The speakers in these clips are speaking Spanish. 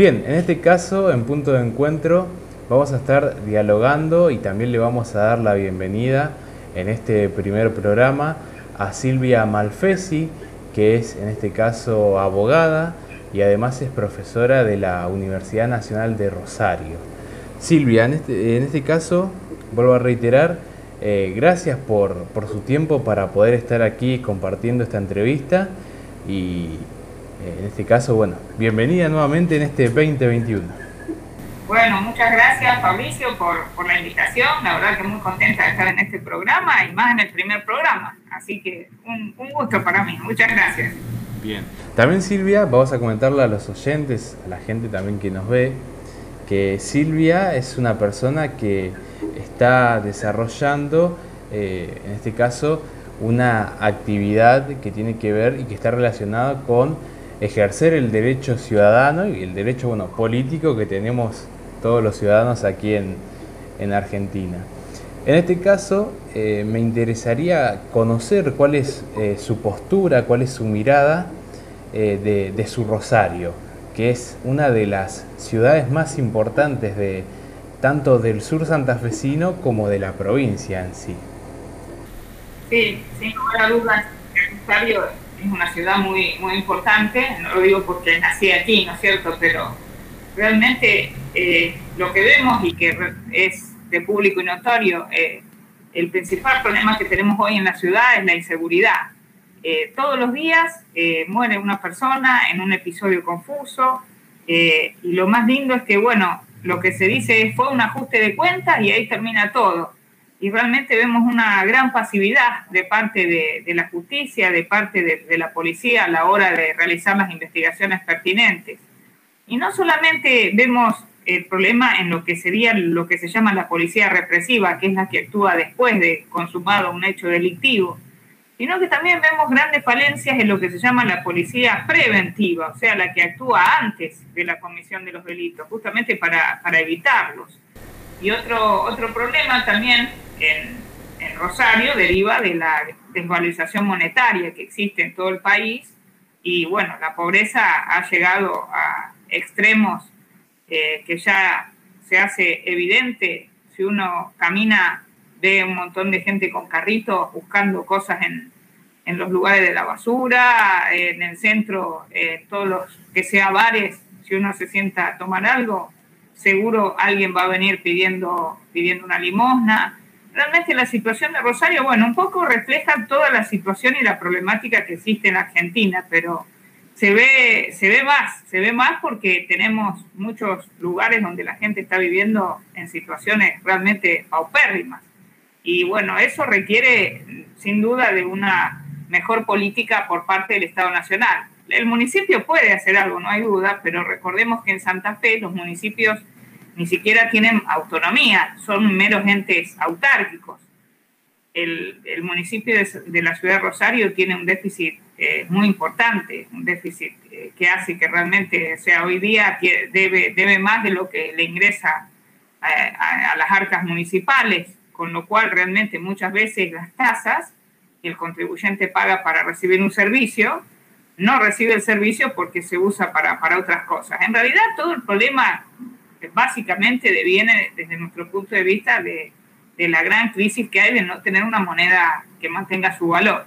Bien, en este caso, en punto de encuentro, vamos a estar dialogando y también le vamos a dar la bienvenida en este primer programa a Silvia Malfesi, que es en este caso abogada y además es profesora de la Universidad Nacional de Rosario. Silvia, en este, este caso, vuelvo a reiterar, eh, gracias por, por, su tiempo para poder estar aquí compartiendo esta entrevista y en este caso, bueno, bienvenida nuevamente en este 2021. Bueno, muchas gracias Fabricio por, por, la invitación. La verdad que muy contenta de estar en este programa y más en el primer programa. Así que un, un gusto para mí. Muchas gracias. Bien. También Silvia, vamos a comentarle a los oyentes, a la gente también que nos ve, que Silvia es una persona que está desarrollando, eh, en este caso, una actividad que tiene que ver y que está relacionada con ejercer el derecho ciudadano y el derecho bueno, político que tenemos todos los ciudadanos aquí en, en Argentina. En este caso, eh, me interesaría conocer cuál es eh, su postura, cuál es su mirada eh, de, de, su Rosario, que es una de las ciudades más importantes de tanto del sur santafesino como de la provincia en sí. Sí, sin lugar a dudas, Rosario es una ciudad muy, muy importante, no lo digo porque nací aquí, ¿no es cierto? Pero realmente eh, lo que vemos y que es de público y notorio, eh, el principal problema que tenemos hoy en la ciudad es la inseguridad. Eh, todos los días muere una persona en un episodio confuso y lo más lindo es que, bueno, lo que se dice es fue un ajuste de cuentas y ahí termina todo y realmente vemos una gran pasividad de parte de, de la justicia, de parte de, de, la policía a la hora de realizar las investigaciones pertinentes. Y no solamente vemos el problema en lo que sería lo que se llama la policía represiva, que es la que actúa después de consumado un hecho delictivo, sino que también vemos grandes falencias en lo que se llama la policía preventiva, o sea, la que actúa antes de la comisión de los delitos, justamente para, para evitarlos. Y otro, otro problema también en, en, Rosario deriva de la desvalorización monetaria que existe en todo el país y bueno, la pobreza ha llegado a extremos eh, que ya se hace evidente. Si uno camina ve un montón de gente con carritos buscando cosas en, en los lugares de la basura, en el centro, eh, todos los que sea bares, si uno se sienta a tomar algo, seguro alguien va a venir pidiendo, pidiendo una limosna realmente la situación de Rosario, bueno, un poco refleja toda la situación y la problemática que existe en Argentina, pero se ve, se ve más, se ve más porque tenemos muchos lugares donde la gente está viviendo en situaciones realmente paupérrimas. Y bueno, eso requiere sin duda de una mejor política por parte del Estado Nacional. El municipio puede hacer algo, no hay duda, pero recordemos que en Santa Fe los municipios ni siquiera tienen autonomía, son meros entes autárquicos. El, municipio de, la ciudad de Rosario tiene un déficit eh, muy importante, un déficit eh, que hace que realmente, sea, hoy día debe, debe más de lo que le ingresa a, a, las arcas municipales, con lo cual realmente muchas veces las tasas que el contribuyente paga para recibir un servicio, no recibe el servicio porque se usa para otras cosas. En realidad todo el problema básicamente deviene desde nuestro punto de vista de, la gran crisis que hay de no tener una moneda que mantenga su valor.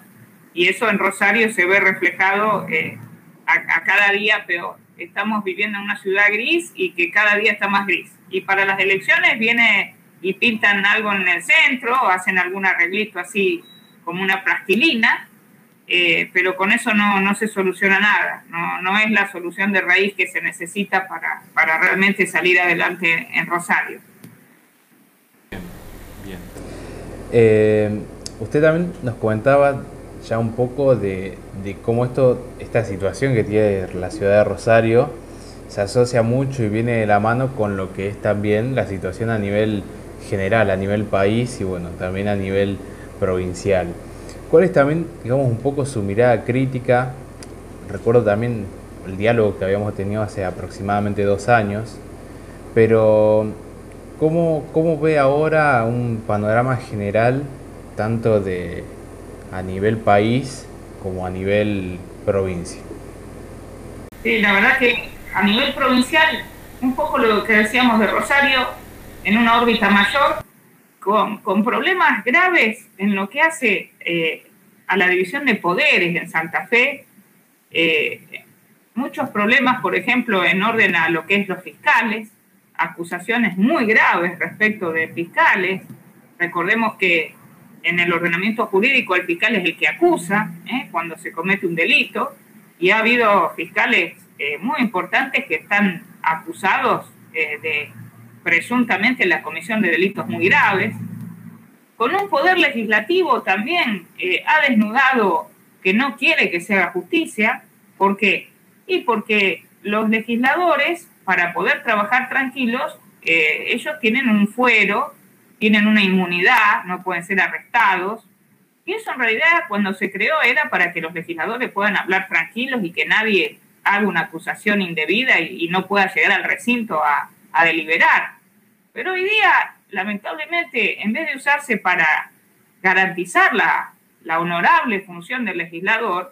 Y eso en Rosario se ve reflejado eh, a, a, cada día peor. Estamos viviendo en una ciudad gris y que cada día está más gris. Y para las elecciones viene y pintan algo en el centro, o hacen algún arreglito así como una plastilina, eh, pero con eso no, no se soluciona nada, no, no, es la solución de raíz que se necesita para, para realmente salir adelante en Rosario. Bien, bien. Eh, usted también nos comentaba ya un poco de, de, cómo esto, esta situación que tiene la ciudad de Rosario se asocia mucho y viene de la mano con lo que es también la situación a nivel general, a nivel país y bueno, también a nivel provincial. ¿Cuál es también, digamos, un poco su mirada crítica? Recuerdo también el diálogo que habíamos tenido hace aproximadamente dos años, pero ¿cómo, cómo ve ahora un panorama general, tanto de a nivel país como a nivel provincia? Sí, la verdad que a nivel provincial, un poco lo que decíamos de Rosario, en una órbita mayor, con, problemas graves en lo que hace eh, a la división de poderes en Santa Fe, eh, muchos problemas, por ejemplo, en orden a lo que es los fiscales, acusaciones muy graves respecto de fiscales. Recordemos que en el ordenamiento jurídico el fiscal es el que acusa ¿eh? cuando se comete un delito y ha habido fiscales muy importantes que están acusados de presuntamente la comisión de delitos muy graves. Con un poder legislativo también ha desnudado que no quiere que se haga justicia. ¿Por qué? Y porque los legisladores, para poder trabajar tranquilos, ellos tienen un fuero tienen una inmunidad, no pueden ser arrestados. Y eso en realidad cuando se creó era para que los legisladores puedan hablar tranquilos y que nadie haga una acusación indebida y, no pueda llegar al recinto a, deliberar. Pero hoy día, lamentablemente, en vez de usarse para garantizar la, la honorable función del legislador,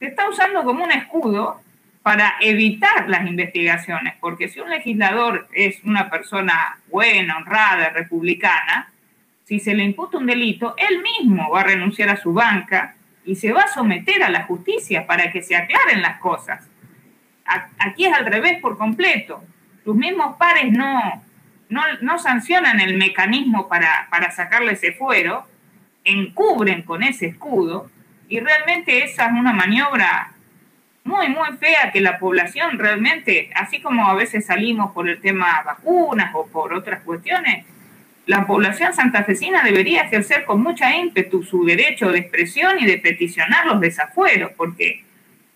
se está usando como un escudo para evitar las investigaciones, porque si un legislador es una persona buena, honrada, republicana, si se le imputa un delito, él mismo va a renunciar a su banca y se va a someter a la justicia para que se aclaren las cosas. Aquí es al revés por completo. Sus mismos pares no, no, sancionan el mecanismo para, para sacarle ese fuero, encubren con ese escudo y realmente esa es una maniobra muy, muy fea que la población realmente, así como a veces salimos por el tema vacunas o por otras cuestiones, la población santafesina debería ejercer con mucha ímpetu su derecho de expresión y de peticionar los desafueros, porque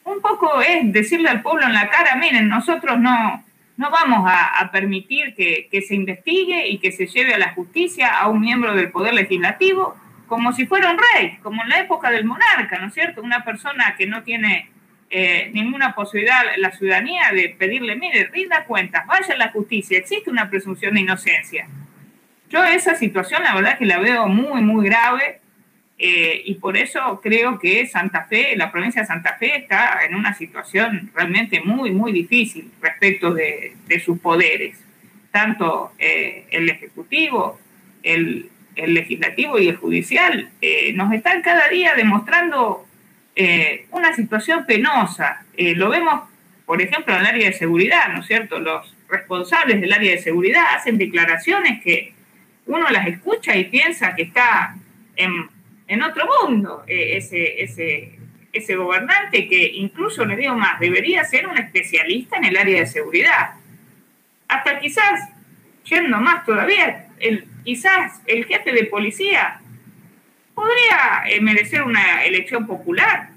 un poco es decirle al pueblo en la cara, miren, nosotros no, no vamos a, permitir que, se investigue y que se lleve a la justicia a un miembro del Poder Legislativo como si fuera un rey, como en la época del monarca, ¿no es cierto? Una persona que no tiene eh, ninguna posibilidad la ciudadanía de pedirle, mire, rinda cuentas, vaya a la justicia, existe una presunción de inocencia. Yo esa situación la verdad que la veo muy, muy grave eh, y por eso creo que Santa Fe, la provincia de Santa Fe está en una situación realmente muy, muy difícil respecto de, sus poderes, tanto eh, el Ejecutivo, el, Legislativo y el Judicial, nos están cada día demostrando eh, una situación penosa. Lo vemos, por ejemplo, en el área de seguridad, ¿no es cierto? Los responsables del área de seguridad hacen declaraciones que uno las escucha y piensa que está en, otro mundo eh, ese, ese, ese gobernante que incluso, le digo más, debería ser un especialista en el área de seguridad. Hasta quizás, yendo más todavía, el, quizás el jefe de policía podría eh, merecer una elección popular,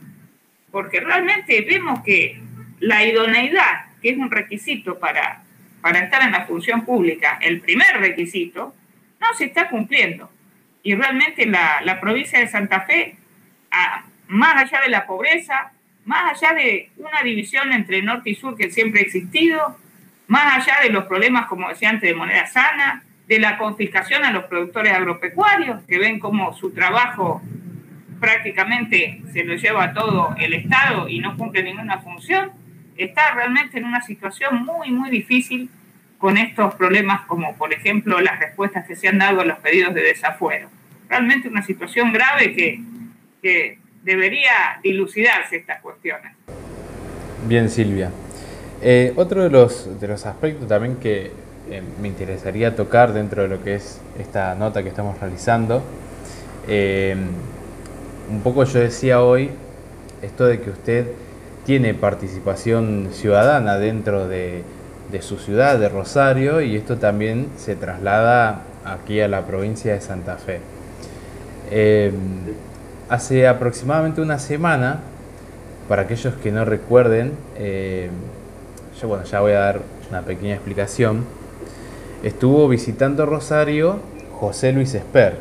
porque realmente vemos que la idoneidad, que es un requisito para, para estar en la función pública, el primer requisito, no se está cumpliendo. Y realmente la, la provincia de Santa Fe, más allá de la pobreza, más allá de una división entre norte y sur que siempre ha existido, más allá de los problemas, como decía antes, de moneda sana, de la confiscación a los productores agropecuarios, que ven como su trabajo prácticamente se lo lleva todo el Estado y no cumple ninguna función, está realmente en una situación muy, muy difícil con estos problemas como, por ejemplo, las respuestas que se han dado a los pedidos de desafuero. Realmente una situación grave que, que debería dilucidarse estas cuestiones. Bien, Silvia. Eh, otro de los, de los aspectos también que eh, me interesaría tocar dentro de lo que es esta nota que estamos realizando. Eh, un poco yo decía hoy esto de que usted tiene participación ciudadana dentro de, su ciudad, de Rosario, y esto también se traslada aquí a la provincia de Santa Fe. Eh, hace aproximadamente una semana, para aquellos que no recuerden, yo bueno, ya voy a dar una pequeña explicación estuvo visitando Rosario José Luis Esper,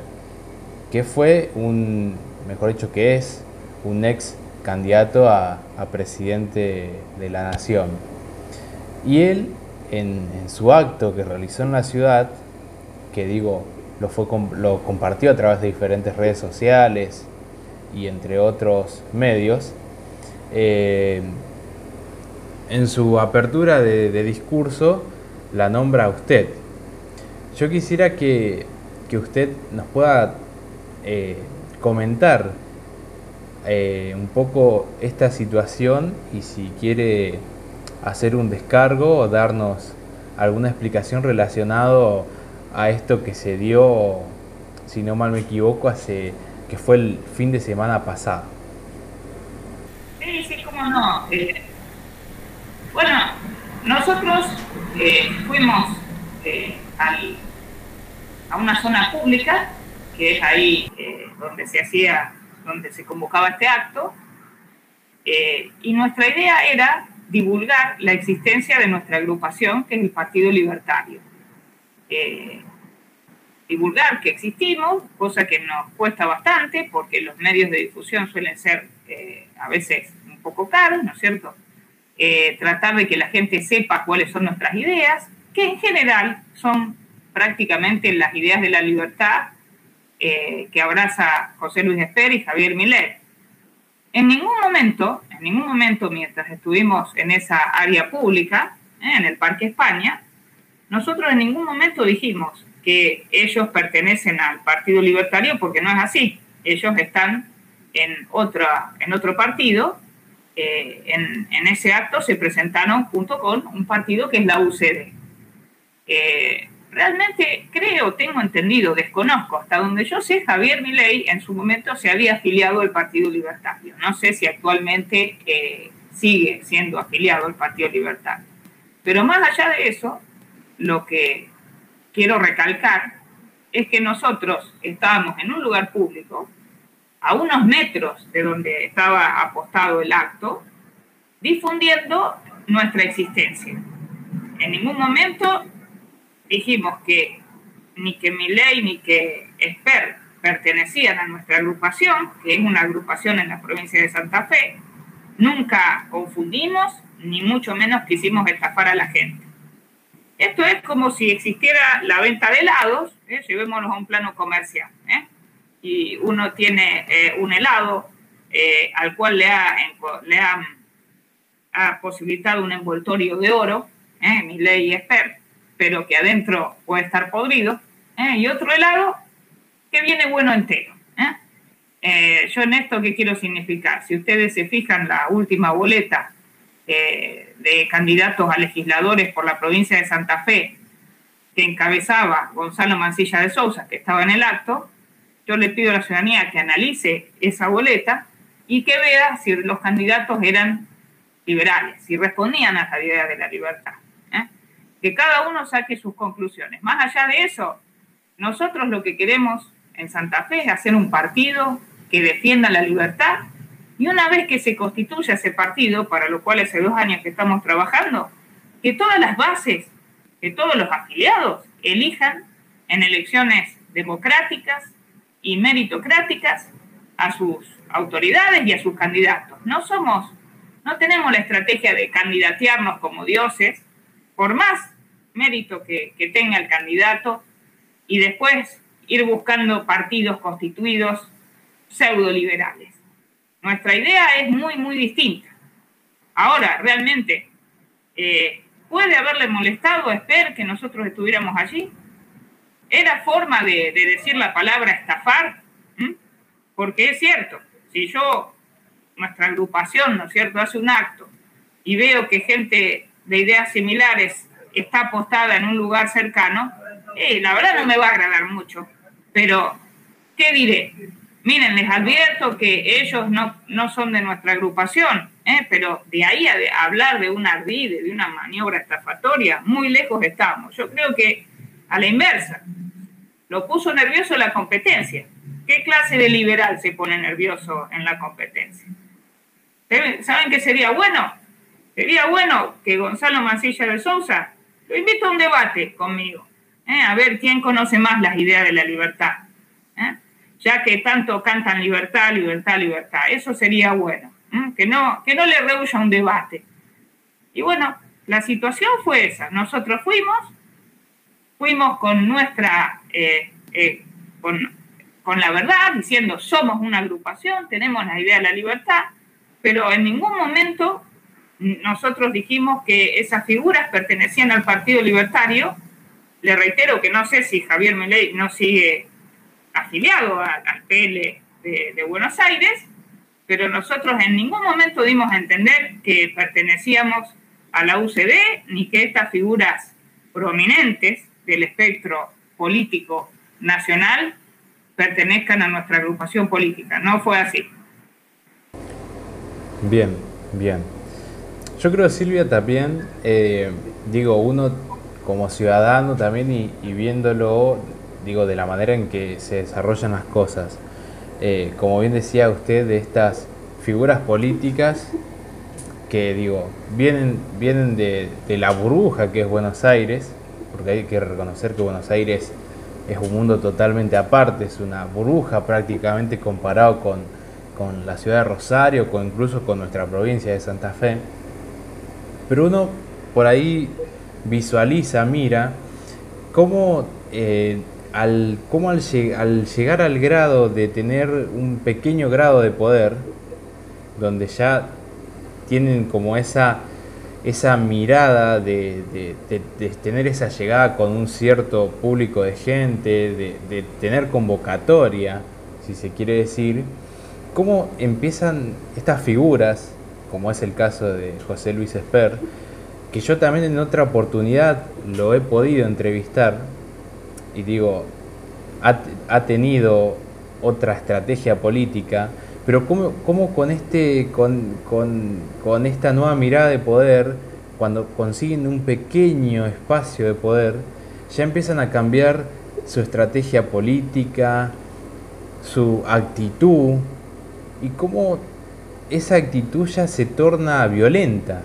que fue un, mejor dicho que es, un ex candidato a, presidente de la nación. Y él, en, su acto que realizó en la ciudad, que digo, lo, fue, lo compartió a través de diferentes redes sociales y entre otros medios, eh, en su apertura de, discurso la nombra a usted. Yo quisiera que, usted nos pueda eh, comentar eh, un poco esta situación y si quiere hacer un descargo o darnos alguna explicación relacionado a esto que se dio, si no mal me equivoco, hace que fue el fin de semana pasado. Sí, sí, cómo no. Eh, bueno, nosotros eh, fuimos eh, a una zona pública, que es ahí donde se hacía, donde se convocaba este acto, y nuestra idea era divulgar la existencia de nuestra agrupación, que es el Partido Libertario. Eh, divulgar que existimos, cosa que nos cuesta bastante porque los medios de difusión suelen ser eh, a veces un poco caros, ¿no es cierto? Eh, tratar de que la gente sepa cuáles son nuestras ideas, que en general son prácticamente las ideas de la libertad que abraza José Luis Esper y Javier Millet. En ningún momento, en ningún momento mientras estuvimos en esa área pública, ¿eh? en el Parque España, nosotros en ningún momento dijimos que ellos pertenecen al Partido Libertario porque no es así. Ellos están en, otra, en otro partido. Eh, en, ese acto se presentaron junto con un partido que es la UCD. Eh, realmente creo, tengo entendido, desconozco, hasta donde yo sé, Javier Milei en su momento se había afiliado al Partido Libertario. No sé si actualmente eh, sigue siendo afiliado al Partido Libertario. Pero más allá de eso, lo que quiero recalcar es que nosotros estábamos en un lugar público, a unos metros de donde estaba apostado el acto, difundiendo nuestra existencia. En ningún momento dijimos que ni que ley ni que Esper pertenecían a nuestra agrupación, que es una agrupación en la provincia de Santa Fe, nunca confundimos, ni mucho menos quisimos estafar a la gente. Esto es como si existiera la venta de helados, ¿eh? llevémonos a un plano comercial, ¿eh? y uno tiene eh, un helado eh, al cual le ha, le ha, posibilitado un envoltorio de oro, mi ley y Esper, pero que adentro puede estar podrido, ¿eh? y otro helado que viene bueno entero. ¿eh? Eh, yo en esto, ¿qué quiero significar? Si ustedes se fijan la última boleta de candidatos a legisladores por la provincia de Santa Fe, que encabezaba Gonzalo Mancilla de Sousa, que estaba en el acto, yo le pido a la ciudadanía que analice esa boleta y que vea si los candidatos eran liberales, si respondían a la idea de la libertad que cada uno saque sus conclusiones. Más allá de eso, nosotros lo que queremos en Santa Fe es hacer un partido que defienda la libertad y una vez que se constituya ese partido, para lo cual hace dos años que estamos trabajando, que todas las bases, que todos los afiliados elijan en elecciones democráticas y meritocráticas a sus autoridades y a sus candidatos. No somos, no tenemos la estrategia de candidatearnos como dioses, por más mérito que, tenga el candidato, y después ir buscando partidos constituidos pseudo liberales. Nuestra idea es muy, muy distinta. Ahora, realmente, eh, ¿puede haberle molestado a Esper que nosotros estuviéramos allí? ¿Era forma de, decir la palabra estafar? Porque es cierto, si yo, nuestra agrupación, ¿no es cierto?, hace un acto y veo que gente de ideas similares está apostada en un lugar cercano, eh, la verdad no me va a agradar mucho. Pero, ¿qué diré? Miren, les advierto que ellos no, no son de nuestra agrupación, eh, pero de ahí a, hablar de un ardide, de una maniobra estafatoria, muy lejos estamos. Yo creo que a la inversa, lo puso nervioso la competencia. ¿Qué clase de liberal se pone nervioso en la competencia? ¿Saben qué sería bueno? Sería bueno que Gonzalo Mancilla de Sousa lo invito a un debate conmigo, ¿eh? a ver quién conoce más las ideas de la libertad. ¿eh? Ya que tanto cantan libertad, libertad, libertad. Eso sería bueno, ¿eh? que, no, que no le rehuya un debate. Y bueno, la situación fue esa. Nosotros fuimos, fuimos con nuestra, con, con la verdad, diciendo somos una agrupación, tenemos la idea de la libertad, pero en ningún momento nosotros dijimos que esas figuras pertenecían al Partido Libertario. Le reitero que no sé si Javier Milei no sigue afiliado al PL de, Buenos Aires, pero nosotros en ningún momento dimos a entender que pertenecíamos a la UCD ni que estas figuras prominentes del espectro político nacional pertenezcan a nuestra agrupación política. No fue así. Bien, bien. Yo creo, Silvia, también, eh, digo, uno como ciudadano también y, viéndolo, digo, de la manera en que se desarrollan las cosas, eh, como bien decía usted, de estas figuras políticas que, digo, vienen, vienen de, de la burbuja que es Buenos Aires, porque hay que reconocer que Buenos Aires es un mundo totalmente aparte, es una burbuja prácticamente comparado con, con la ciudad de Rosario, o incluso con nuestra provincia de Santa Fe. Pero uno por ahí visualiza, mira, cómo, eh, al, cómo al, al, llegar al grado de tener un pequeño grado de poder, donde ya tienen como esa esa mirada de, tener esa llegada con un cierto público de gente, de, tener convocatoria, si se quiere decir, cómo empiezan estas figuras, como es el caso de José Luis Esper, que yo también en otra oportunidad lo he podido entrevistar, y digo, ha, tenido otra estrategia política, pero cómo, cómo con, este, con, con, con, esta nueva mirada de poder, cuando consiguen un pequeño espacio de poder, ya empiezan a cambiar su estrategia política, su actitud, y cómo esa actitud ya se torna violenta,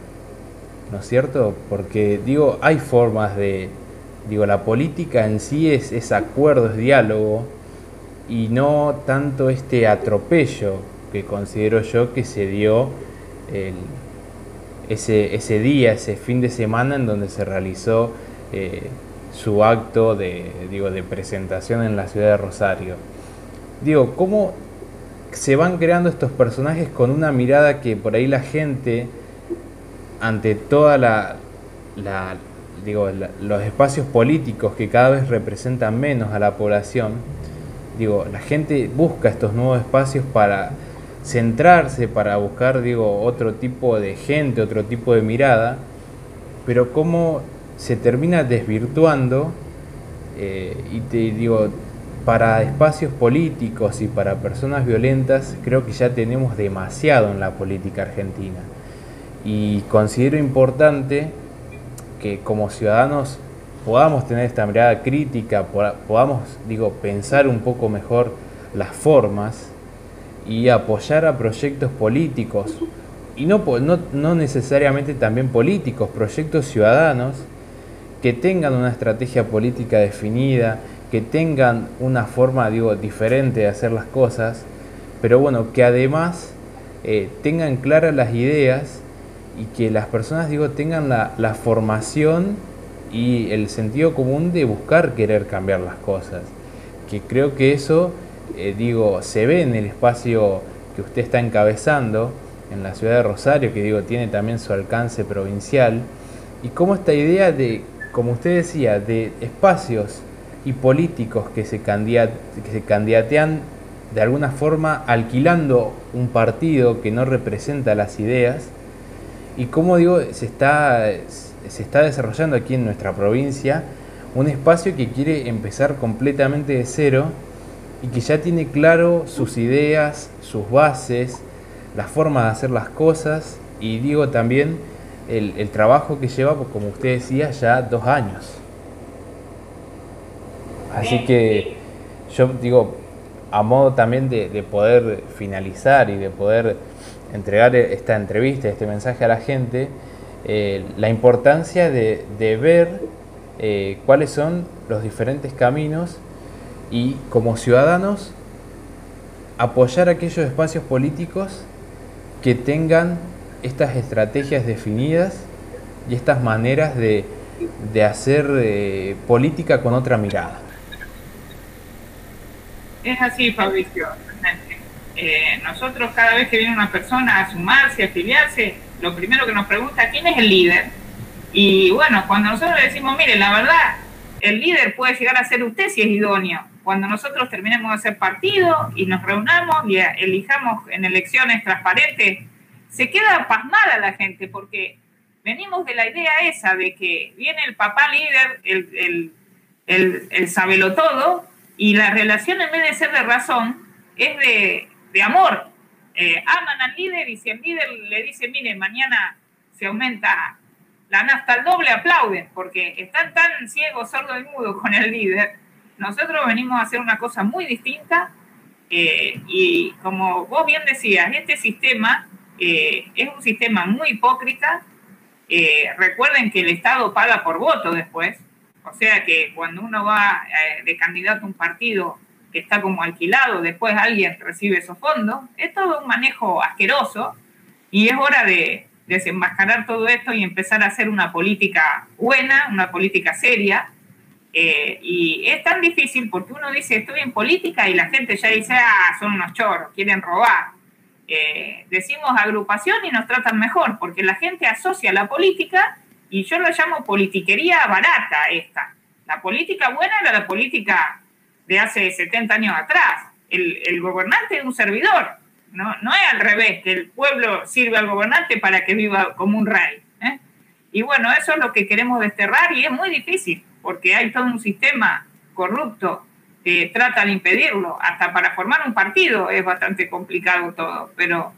¿no es cierto? Porque digo, hay formas de, digo, la política en sí es, es acuerdo, es diálogo, y no tanto este atropello que considero yo que se dio ese, ese, día, ese fin de semana en donde se realizó eh, su acto de, digo, de presentación en la ciudad de Rosario. Digo, ¿cómo se van creando estos personajes con una mirada que por ahí la gente, ante toda la, digo, los espacios políticos que cada vez representan menos a la población, digo, la gente busca estos nuevos espacios para centrarse para buscar, digo, otro tipo de gente, otro tipo de mirada, pero cómo se termina desvirtuando eh, y te digo, para espacios políticos y para personas violentas, creo que ya tenemos demasiado en la política argentina. Y considero importante que como ciudadanos podamos tener esta mirada crítica, podamos, digo, pensar un poco mejor las formas y apoyar a proyectos políticos, y no, no, no necesariamente también políticos, proyectos ciudadanos que tengan una estrategia política definida, que tengan una forma, digo, diferente de hacer las cosas, pero bueno, que además eh, tengan claras las ideas y que las personas, digo, tengan la, la formación y el sentido común de buscar querer cambiar las cosas. Que creo que eso eh, digo, se ve en el espacio que usted está encabezando, en la ciudad de Rosario, que digo, tiene también su alcance provincial, y cómo esta idea de, como usted decía, de espacios y políticos que se, que se candidatean de alguna forma alquilando un partido que no representa las ideas, y cómo digo, se está, se está desarrollando aquí en nuestra provincia un espacio que quiere empezar completamente de cero y que ya tiene claro sus ideas, sus bases, la forma de hacer las cosas y digo también el, trabajo que lleva, pues, como usted decía, ya dos años. Así que yo digo, a modo también de, poder finalizar y de poder entregar esta entrevista, este mensaje a la gente, eh, la importancia de, ver eh, cuáles son los diferentes caminos y como ciudadanos apoyar aquellos espacios políticos que tengan estas estrategias definidas y estas maneras de, hacer eh, política con otra mirada. Es así, Fabricio. Eh, nosotros cada vez que viene una persona a sumarse, a afiliarse, lo primero que nos pregunta, ¿quién es el líder? Y bueno, cuando nosotros le decimos, mire, la verdad, el líder puede llegar a ser usted si es idóneo. Cuando nosotros terminemos de hacer partido y nos reunamos y elijamos en elecciones transparentes, se queda pasmada la gente porque venimos de la idea esa de que viene el papá líder, el, el, el, el sabelo todo, y la relación en vez de ser de razón es de, de amor. Eh, aman al líder y si el líder le dice, mire, mañana se aumenta la nafta al doble, aplauden, porque están tan ciegos, sordos y mudos con el líder. Nosotros venimos a hacer una cosa muy distinta eh, y como vos bien decías, este sistema eh, es un sistema muy hipócrita. recuerden que el Estado paga por voto después, o sea que cuando uno va de candidato a un partido que está como alquilado, después alguien recibe esos fondos. Es todo un manejo asqueroso y es hora de desenmascarar todo esto y empezar a hacer una política buena, una política seria. Eh, y es tan difícil porque uno dice estoy en política y la gente ya dice, ah, son unos choros, quieren robar. Eh, decimos agrupación y nos tratan mejor porque la gente asocia la política y yo lo llamo politiquería barata esta. La política buena era la política de hace 70 años atrás. El, gobernante es un servidor, no, no es al revés, que el pueblo sirve al gobernante para que viva como un rey. ¿eh? Y bueno, eso es lo que queremos desterrar y es muy difícil, porque hay todo un sistema corrupto que trata de impedirlo. Hasta para formar un partido es bastante complicado todo, pero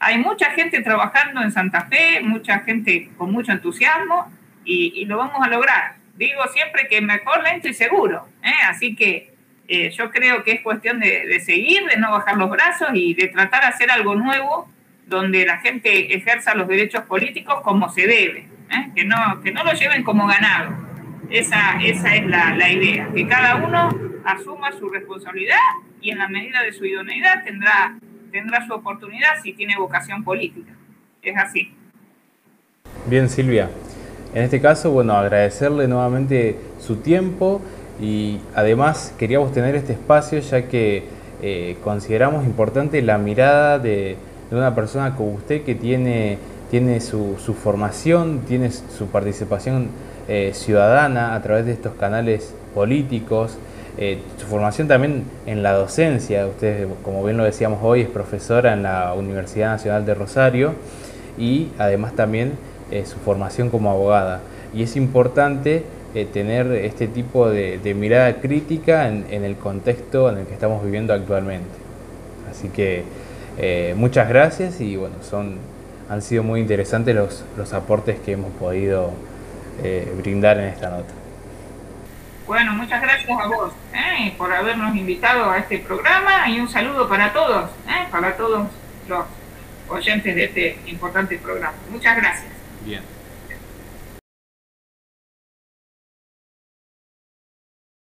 hay mucha gente trabajando en Santa Fe, mucha gente con mucho entusiasmo y, y lo vamos a lograr. Digo siempre que mejor lento y seguro, ¿eh? así que eh, yo creo que es cuestión de, seguir, de no bajar los brazos y de tratar de hacer algo nuevo donde la gente ejerza los derechos políticos como se debe, ¿eh? que, no, que no lo lleven como ganado. Esa, esa es la, la, idea, que cada uno asuma su responsabilidad y en la medida de su idoneidad tendrá, tendrá su oportunidad si tiene vocación política. Es así. Bien, Silvia. En este caso, bueno, agradecerle nuevamente su tiempo y además queríamos tener este espacio ya que eh, consideramos importante la mirada de, una persona como usted que tiene, tiene su, formación, tiene su participación eh, ciudadana a través de estos canales políticos, eh, su formación también en la docencia, usted como bien lo decíamos hoy es profesora en la Universidad Nacional de Rosario y además también su formación como abogada. Y es importante eh, tener este tipo de, mirada crítica en, el contexto en el que estamos viviendo actualmente. Así que eh, muchas gracias y bueno, son, han sido muy interesantes los, los aportes que hemos podido eh, brindar en esta nota. Bueno, muchas gracias a vos por habernos invitado a este programa y un saludo para todos, para todos los oyentes de este importante programa. Muchas gracias. Bien.